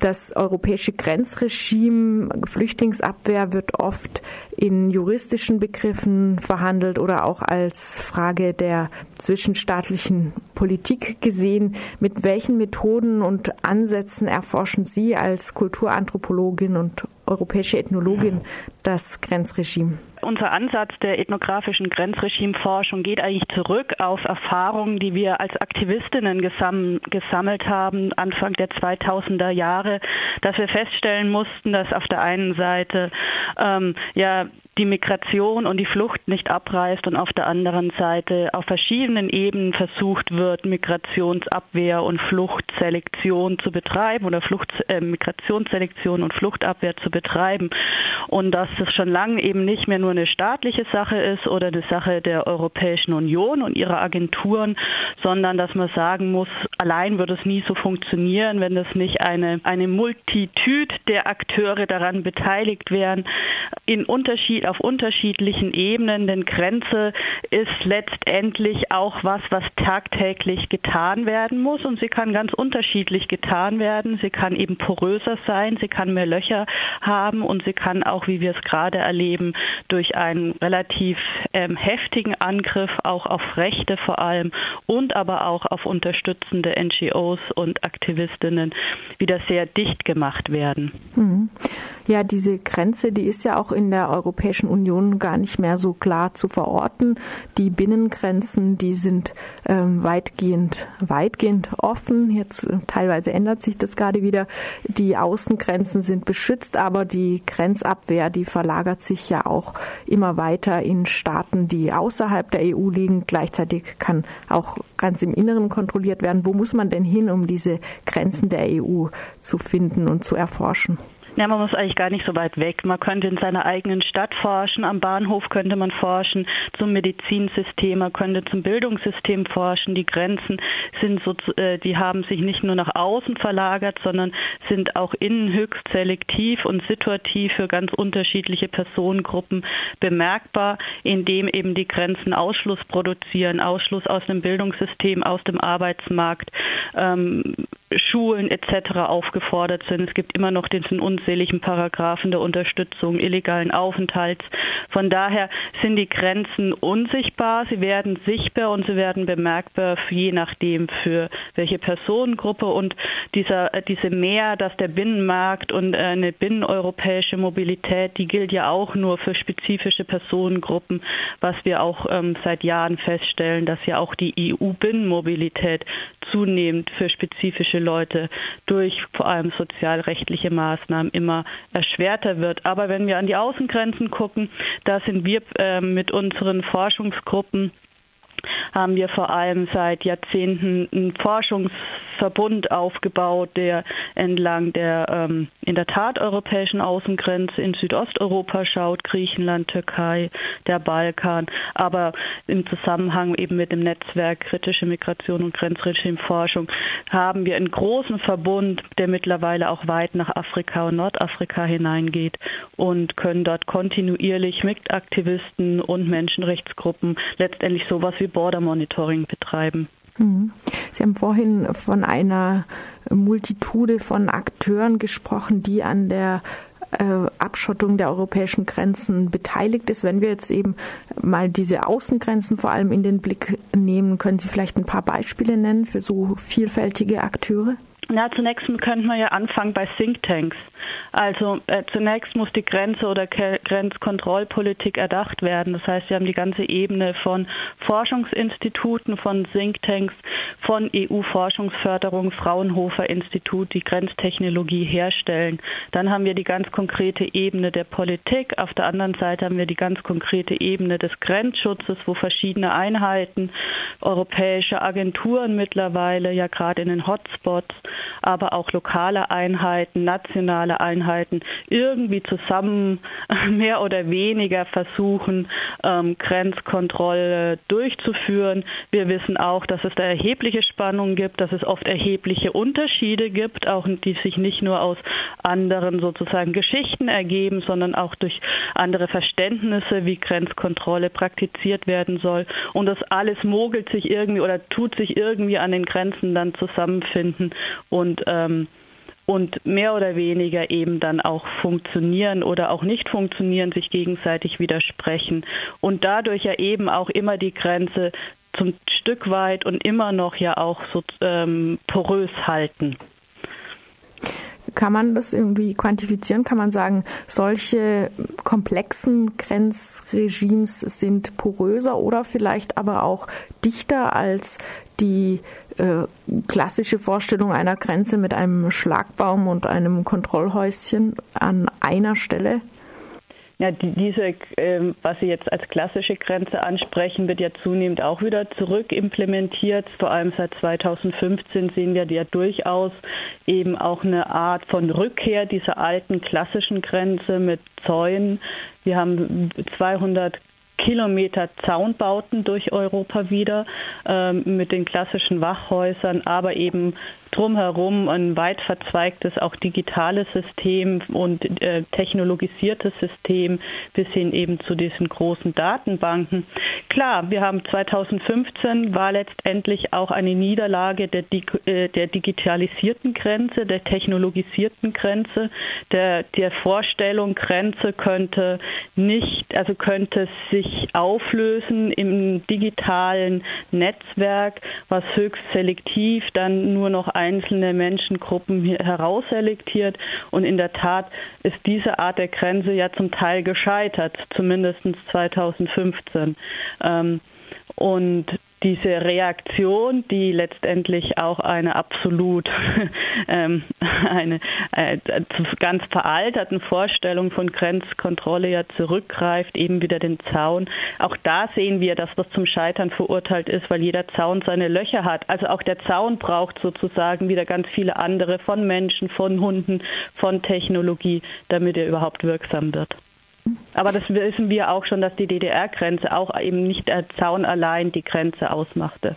Das europäische Grenzregime Flüchtlingsabwehr wird oft in juristischen Begriffen verhandelt oder auch als Frage der zwischenstaatlichen Politik gesehen. Mit welchen Methoden und Ansätzen erforschen Sie als Kulturanthropologin und europäische Ethnologin das Grenzregime? Unser Ansatz der ethnografischen Grenzregimeforschung geht eigentlich zurück auf Erfahrungen, die wir als Aktivistinnen gesam gesammelt haben, Anfang der 2000er Jahre, dass wir feststellen mussten, dass auf der einen Seite ähm, ja die Migration und die Flucht nicht abreißt und auf der anderen Seite auf verschiedenen Ebenen versucht wird, Migrationsabwehr und Fluchtselektion zu betreiben oder Flucht, äh, Migrationsselektion und Fluchtabwehr zu betreiben. Und dass es schon lange eben nicht mehr nur eine staatliche Sache ist oder eine Sache der Europäischen Union und ihrer Agenturen, sondern dass man sagen muss, allein wird es nie so funktionieren, wenn es nicht eine, eine Multitude der Akteure daran beteiligt wären, in Unterschied auf unterschiedlichen Ebenen, denn Grenze ist letztendlich auch was, was tagtäglich getan werden muss und sie kann ganz unterschiedlich getan werden. Sie kann eben poröser sein, sie kann mehr Löcher haben und sie kann auch, wie wir es gerade erleben, durch einen relativ ähm, heftigen Angriff auch auf Rechte vor allem und aber auch auf unterstützende NGOs und Aktivistinnen wieder sehr dicht gemacht werden. Mhm. Ja, diese Grenze, die ist ja auch in der Europäischen Union gar nicht mehr so klar zu verorten. Die Binnengrenzen, die sind ähm, weitgehend, weitgehend offen. Jetzt äh, teilweise ändert sich das gerade wieder. Die Außengrenzen sind beschützt, aber die Grenzabwehr, die verlagert sich ja auch immer weiter in Staaten, die außerhalb der EU liegen. Gleichzeitig kann auch ganz im Inneren kontrolliert werden. Wo muss man denn hin, um diese Grenzen der EU zu finden und zu erforschen? Ja, man muss eigentlich gar nicht so weit weg. Man könnte in seiner eigenen Stadt forschen, am Bahnhof könnte man forschen, zum Medizinsystem, man könnte zum Bildungssystem forschen. Die Grenzen sind so, äh, die haben sich nicht nur nach außen verlagert, sondern sind auch innen höchst selektiv und situativ für ganz unterschiedliche Personengruppen bemerkbar, indem eben die Grenzen Ausschluss produzieren, Ausschluss aus dem Bildungssystem, aus dem Arbeitsmarkt, ähm, Schulen etc. aufgefordert sind. Es gibt immer noch diesen unzähligen Paragraphen der Unterstützung illegalen Aufenthalts. Von daher sind die Grenzen unsichtbar, sie werden sichtbar und sie werden bemerkbar, je nachdem für welche Personengruppe und dieser, diese Mehr, dass der Binnenmarkt und eine binneneuropäische Mobilität, die gilt ja auch nur für spezifische Personengruppen, was wir auch ähm, seit Jahren feststellen, dass ja auch die EU-Binnenmobilität zunehmend für spezifische Leute durch vor allem sozialrechtliche Maßnahmen immer erschwerter wird. Aber wenn wir an die Außengrenzen gucken, da sind wir äh, mit unseren Forschungsgruppen haben wir vor allem seit Jahrzehnten einen Forschungsverbund aufgebaut, der entlang der ähm, in der Tat europäischen Außengrenze in Südosteuropa schaut, Griechenland, Türkei, der Balkan, aber im Zusammenhang eben mit dem Netzwerk kritische Migration und Grenzregimeforschung haben wir einen großen Verbund, der mittlerweile auch weit nach Afrika und Nordafrika hineingeht und können dort kontinuierlich mit Aktivisten und Menschenrechtsgruppen letztendlich sowas wie Border Monitoring betreiben. Mhm. Sie haben vorhin von einer Multitude von Akteuren gesprochen, die an der äh, Abschottung der europäischen Grenzen beteiligt ist. Wenn wir jetzt eben mal diese Außengrenzen vor allem in den Blick nehmen, können Sie vielleicht ein paar Beispiele nennen für so vielfältige Akteure? Na, zunächst könnte man ja anfangen bei Thinktanks. Also äh, zunächst muss die Grenze oder Ke Grenzkontrollpolitik erdacht werden. Das heißt, wir haben die ganze Ebene von Forschungsinstituten, von Thinktanks, von EU-Forschungsförderung, Fraunhofer Institut, die Grenztechnologie herstellen. Dann haben wir die ganz konkrete Ebene der Politik. Auf der anderen Seite haben wir die ganz konkrete Ebene des Grenzschutzes, wo verschiedene Einheiten, europäische Agenturen mittlerweile, ja gerade in den Hotspots, aber auch lokale Einheiten, nationale Einheiten irgendwie zusammen mehr oder weniger versuchen, ähm, Grenzkontrolle durchzuführen. Wir wissen auch, dass es da erhebliche Spannungen gibt, dass es oft erhebliche Unterschiede gibt, auch die sich nicht nur aus anderen sozusagen Geschichten ergeben, sondern auch durch andere Verständnisse, wie Grenzkontrolle praktiziert werden soll. Und das alles mogelt sich irgendwie oder tut sich irgendwie an den Grenzen dann zusammenfinden und ähm, und mehr oder weniger eben dann auch funktionieren oder auch nicht funktionieren, sich gegenseitig widersprechen und dadurch ja eben auch immer die Grenze zum Stück weit und immer noch ja auch so ähm, porös halten. Kann man das irgendwie quantifizieren? Kann man sagen, solche komplexen Grenzregimes sind poröser oder vielleicht aber auch dichter als die äh, klassische Vorstellung einer Grenze mit einem Schlagbaum und einem Kontrollhäuschen an einer Stelle? Ja, die, diese, äh, was Sie jetzt als klassische Grenze ansprechen, wird ja zunehmend auch wieder zurück implementiert. Vor allem seit 2015 sehen wir ja durchaus eben auch eine Art von Rückkehr dieser alten klassischen Grenze mit Zäunen. Wir haben 200 Kilometer Zaunbauten durch Europa wieder ähm, mit den klassischen Wachhäusern, aber eben drumherum ein weit verzweigtes, auch digitales System und äh, technologisiertes System bis hin eben zu diesen großen Datenbanken. Klar, wir haben 2015 war letztendlich auch eine Niederlage der, äh, der digitalisierten Grenze, der technologisierten Grenze, der, der Vorstellung, Grenze könnte nicht, also könnte sich auflösen im digitalen Netzwerk, was höchst selektiv dann nur noch einzelne Menschengruppen herausselektiert. Und in der Tat ist diese Art der Grenze ja zum Teil gescheitert, zumindest 2015. Ähm, und diese Reaktion, die letztendlich auch eine absolut ähm, eine äh, ganz veralterten Vorstellung von Grenzkontrolle ja zurückgreift, eben wieder den Zaun. Auch da sehen wir, dass das zum Scheitern verurteilt ist, weil jeder Zaun seine Löcher hat. Also auch der Zaun braucht sozusagen wieder ganz viele andere von Menschen, von Hunden, von Technologie, damit er überhaupt wirksam wird. Aber das wissen wir auch schon, dass die DDR-Grenze auch eben nicht der Zaun allein die Grenze ausmachte.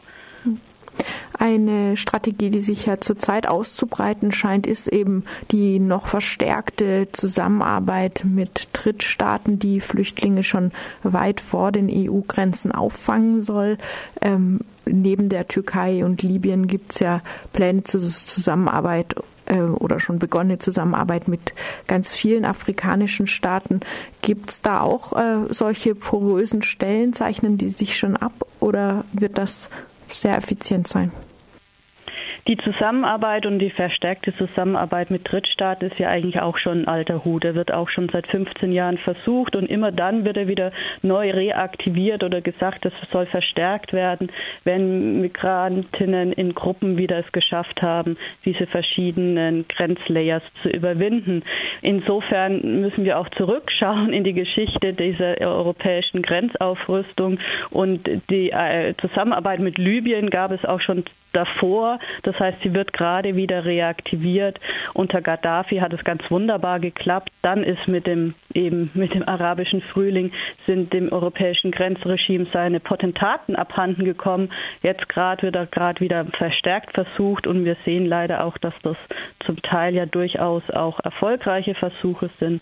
Eine Strategie, die sich ja zurzeit auszubreiten scheint, ist eben die noch verstärkte Zusammenarbeit mit Drittstaaten, die Flüchtlinge schon weit vor den EU-Grenzen auffangen soll. Ähm, neben der Türkei und Libyen gibt es ja Pläne zur Zusammenarbeit äh, oder schon begonnene Zusammenarbeit mit ganz vielen afrikanischen Staaten. Gibt es da auch äh, solche porösen Stellen? Zeichnen die sich schon ab oder wird das sehr effizient sein? Die Zusammenarbeit und die verstärkte Zusammenarbeit mit Drittstaaten ist ja eigentlich auch schon ein alter Hut. Er wird auch schon seit 15 Jahren versucht und immer dann wird er wieder neu reaktiviert oder gesagt, es soll verstärkt werden, wenn Migrantinnen in Gruppen wieder es geschafft haben, diese verschiedenen Grenzlayers zu überwinden. Insofern müssen wir auch zurückschauen in die Geschichte dieser europäischen Grenzaufrüstung und die äh, Zusammenarbeit mit Libyen gab es auch schon davor. Das heißt, sie wird gerade wieder reaktiviert. Unter Gaddafi hat es ganz wunderbar geklappt. Dann ist mit dem eben mit dem arabischen Frühling sind dem europäischen Grenzregime seine Potentaten abhanden gekommen. Jetzt gerade wird er gerade wieder verstärkt versucht und wir sehen leider auch, dass das zum Teil ja durchaus auch erfolgreiche Versuche sind,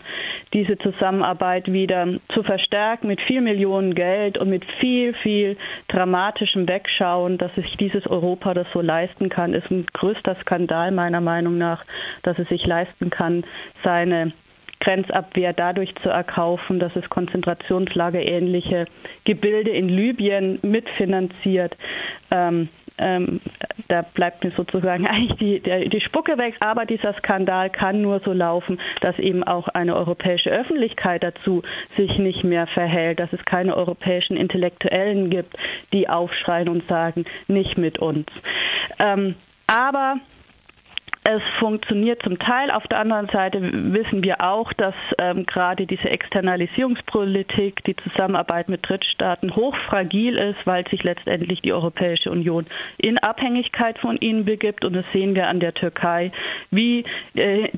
diese Zusammenarbeit wieder zu verstärken mit viel Millionen Geld und mit viel, viel dramatischem Wegschauen, dass sich dieses Europa das so leisten kann, ist ein größter Skandal meiner Meinung nach, dass es sich leisten kann, seine Grenzabwehr dadurch zu erkaufen, dass es Konzentrationslagerähnliche Gebilde in Libyen mitfinanziert. Ähm, ähm, da bleibt mir sozusagen eigentlich die, der, die Spucke weg. Aber dieser Skandal kann nur so laufen, dass eben auch eine europäische Öffentlichkeit dazu sich nicht mehr verhält, dass es keine europäischen Intellektuellen gibt, die aufschreien und sagen, nicht mit uns. Ähm, aber es funktioniert zum Teil. Auf der anderen Seite wissen wir auch, dass ähm, gerade diese Externalisierungspolitik, die Zusammenarbeit mit Drittstaaten hochfragil ist, weil sich letztendlich die Europäische Union in Abhängigkeit von ihnen begibt. Und das sehen wir an der Türkei, wie äh,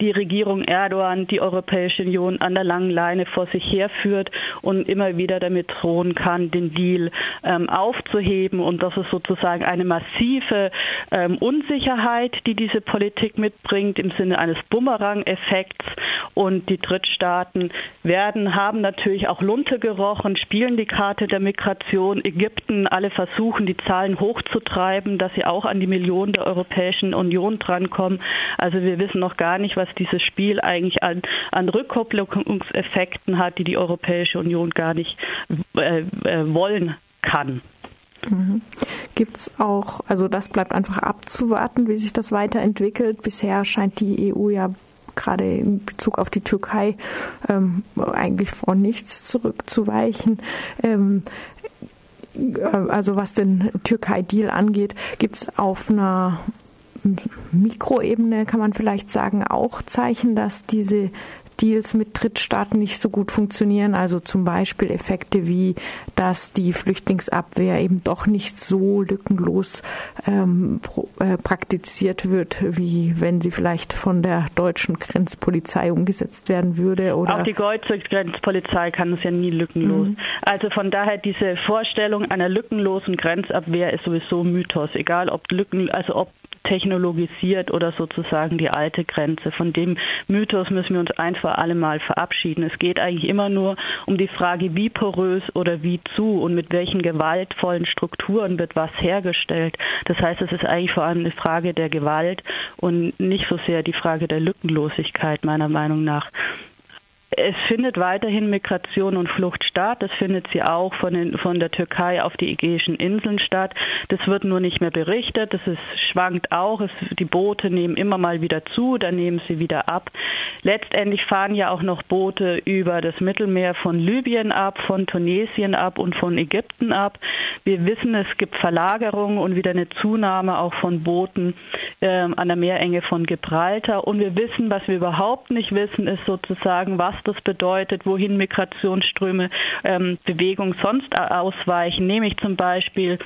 die Regierung Erdogan die Europäische Union an der langen Leine vor sich herführt und immer wieder damit drohen kann, den Deal ähm, aufzuheben. Und das ist sozusagen eine massive ähm, Unsicherheit, die diese Politik mitbringt im Sinne eines Bumerang-Effekts Und die Drittstaaten werden, haben natürlich auch Lunte gerochen, spielen die Karte der Migration. Ägypten, alle versuchen, die Zahlen hochzutreiben, dass sie auch an die Millionen der Europäischen Union drankommen. Also wir wissen noch gar nicht, was dieses Spiel eigentlich an, an Rückkopplungseffekten hat, die die Europäische Union gar nicht äh, äh, wollen kann. Mhm. Gibt es auch, also das bleibt einfach abzuwarten, wie sich das weiterentwickelt. Bisher scheint die EU ja gerade in Bezug auf die Türkei ähm, eigentlich vor nichts zurückzuweichen. Ähm, äh, also was den Türkei-Deal angeht, gibt es auf einer Mikroebene, kann man vielleicht sagen, auch Zeichen, dass diese Deals mit Drittstaaten nicht so gut funktionieren. Also zum Beispiel Effekte wie, dass die Flüchtlingsabwehr eben doch nicht so lückenlos ähm, äh, praktiziert wird, wie wenn sie vielleicht von der deutschen Grenzpolizei umgesetzt werden würde. Oder Auch die deutsche Grenzpolizei kann es ja nie lückenlos. Mhm. Also von daher diese Vorstellung einer lückenlosen Grenzabwehr ist sowieso Mythos, egal ob Lücken, also ob technologisiert oder sozusagen die alte Grenze. Von dem Mythos müssen wir uns ein für alle Mal verabschieden. Es geht eigentlich immer nur um die Frage, wie porös oder wie zu und mit welchen gewaltvollen Strukturen wird was hergestellt. Das heißt, es ist eigentlich vor allem eine Frage der Gewalt und nicht so sehr die Frage der Lückenlosigkeit meiner Meinung nach. Es findet weiterhin Migration und Flucht statt. Das findet sie auch von, den, von der Türkei auf die Ägäischen Inseln statt. Das wird nur nicht mehr berichtet. Das ist, schwankt auch. Es, die Boote nehmen immer mal wieder zu, dann nehmen sie wieder ab. Letztendlich fahren ja auch noch Boote über das Mittelmeer von Libyen ab, von Tunesien ab und von Ägypten ab. Wir wissen, es gibt Verlagerungen und wieder eine Zunahme auch von Booten äh, an der Meerenge von Gibraltar. Und wir wissen, was wir überhaupt nicht wissen, ist sozusagen, was das bedeutet, wohin Migrationsströme ähm, Bewegung sonst ausweichen, nämlich zum Beispiel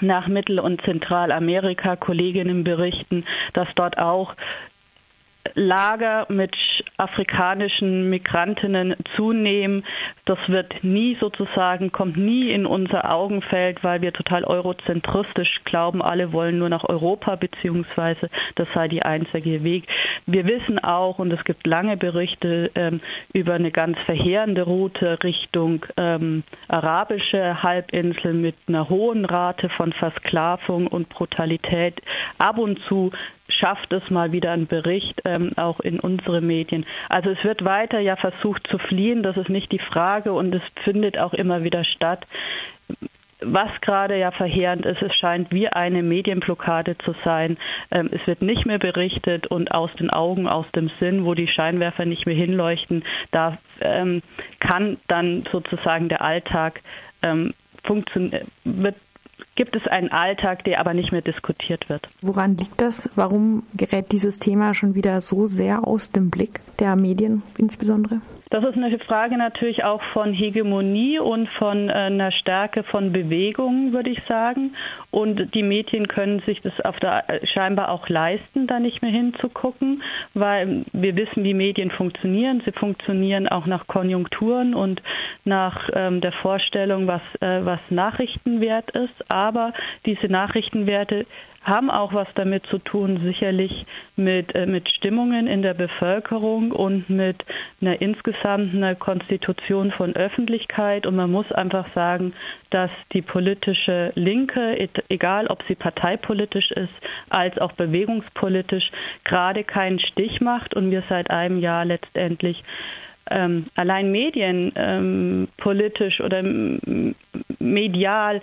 nach Mittel- und Zentralamerika. Kolleginnen berichten, dass dort auch Lager mit afrikanischen Migrantinnen zunehmen. Das wird nie sozusagen, kommt nie in unser Augenfeld, weil wir total eurozentristisch glauben, alle wollen nur nach Europa, beziehungsweise das sei die einzige Weg. Wir wissen auch, und es gibt lange Berichte ähm, über eine ganz verheerende Route Richtung ähm, arabische Halbinsel mit einer hohen Rate von Versklavung und Brutalität. Ab und zu schafft es mal wieder ein Bericht, ähm, auch in unsere Medien. Also es wird weiter ja versucht zu fliehen, das ist nicht die Frage und es findet auch immer wieder statt. Was gerade ja verheerend ist, es scheint wie eine Medienblockade zu sein. Ähm, es wird nicht mehr berichtet und aus den Augen, aus dem Sinn, wo die Scheinwerfer nicht mehr hinleuchten, da ähm, kann dann sozusagen der Alltag ähm, funktionieren, wird gibt es einen Alltag, der aber nicht mehr diskutiert wird. Woran liegt das? Warum gerät dieses Thema schon wieder so sehr aus dem Blick der Medien insbesondere? Das ist eine Frage natürlich auch von Hegemonie und von äh, einer Stärke von Bewegung, würde ich sagen. Und die Medien können sich das auf der, äh, scheinbar auch leisten, da nicht mehr hinzugucken, weil wir wissen, wie Medien funktionieren. Sie funktionieren auch nach Konjunkturen und nach ähm, der Vorstellung, was, äh, was Nachrichtenwert ist. Aber diese Nachrichtenwerte haben auch was damit zu tun, sicherlich mit, äh, mit Stimmungen in der Bevölkerung und mit einer insgesamt einer Konstitution von Öffentlichkeit. Und man muss einfach sagen, dass die politische Linke, egal ob sie parteipolitisch ist, als auch bewegungspolitisch, gerade keinen Stich macht und wir seit einem Jahr letztendlich ähm, allein Medien ähm, oder medial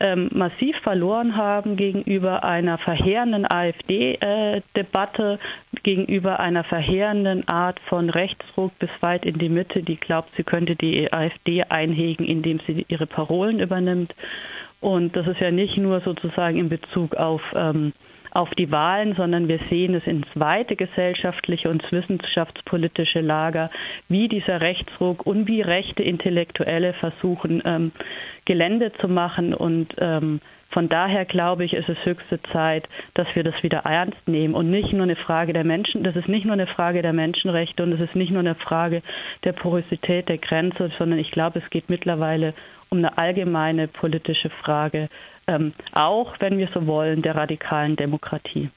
ähm, massiv verloren haben gegenüber einer verheerenden AfD-Debatte, äh, gegenüber einer verheerenden Art von Rechtsruck bis weit in die Mitte, die glaubt, sie könnte die AfD einhegen, indem sie ihre Parolen übernimmt. Und das ist ja nicht nur sozusagen in Bezug auf ähm, auf die Wahlen, sondern wir sehen es ins weite gesellschaftliche und wissenschaftspolitische Lager, wie dieser Rechtsruck und wie rechte Intellektuelle versuchen, ähm, Gelände zu machen. Und ähm, von daher glaube ich, ist es höchste Zeit, dass wir das wieder ernst nehmen und nicht nur eine Frage der Menschen, das ist nicht nur eine Frage der Menschenrechte und es ist nicht nur eine Frage der Porosität der Grenze, sondern ich glaube, es geht mittlerweile um eine allgemeine politische Frage, ähm, auch wenn wir so wollen, der radikalen Demokratie.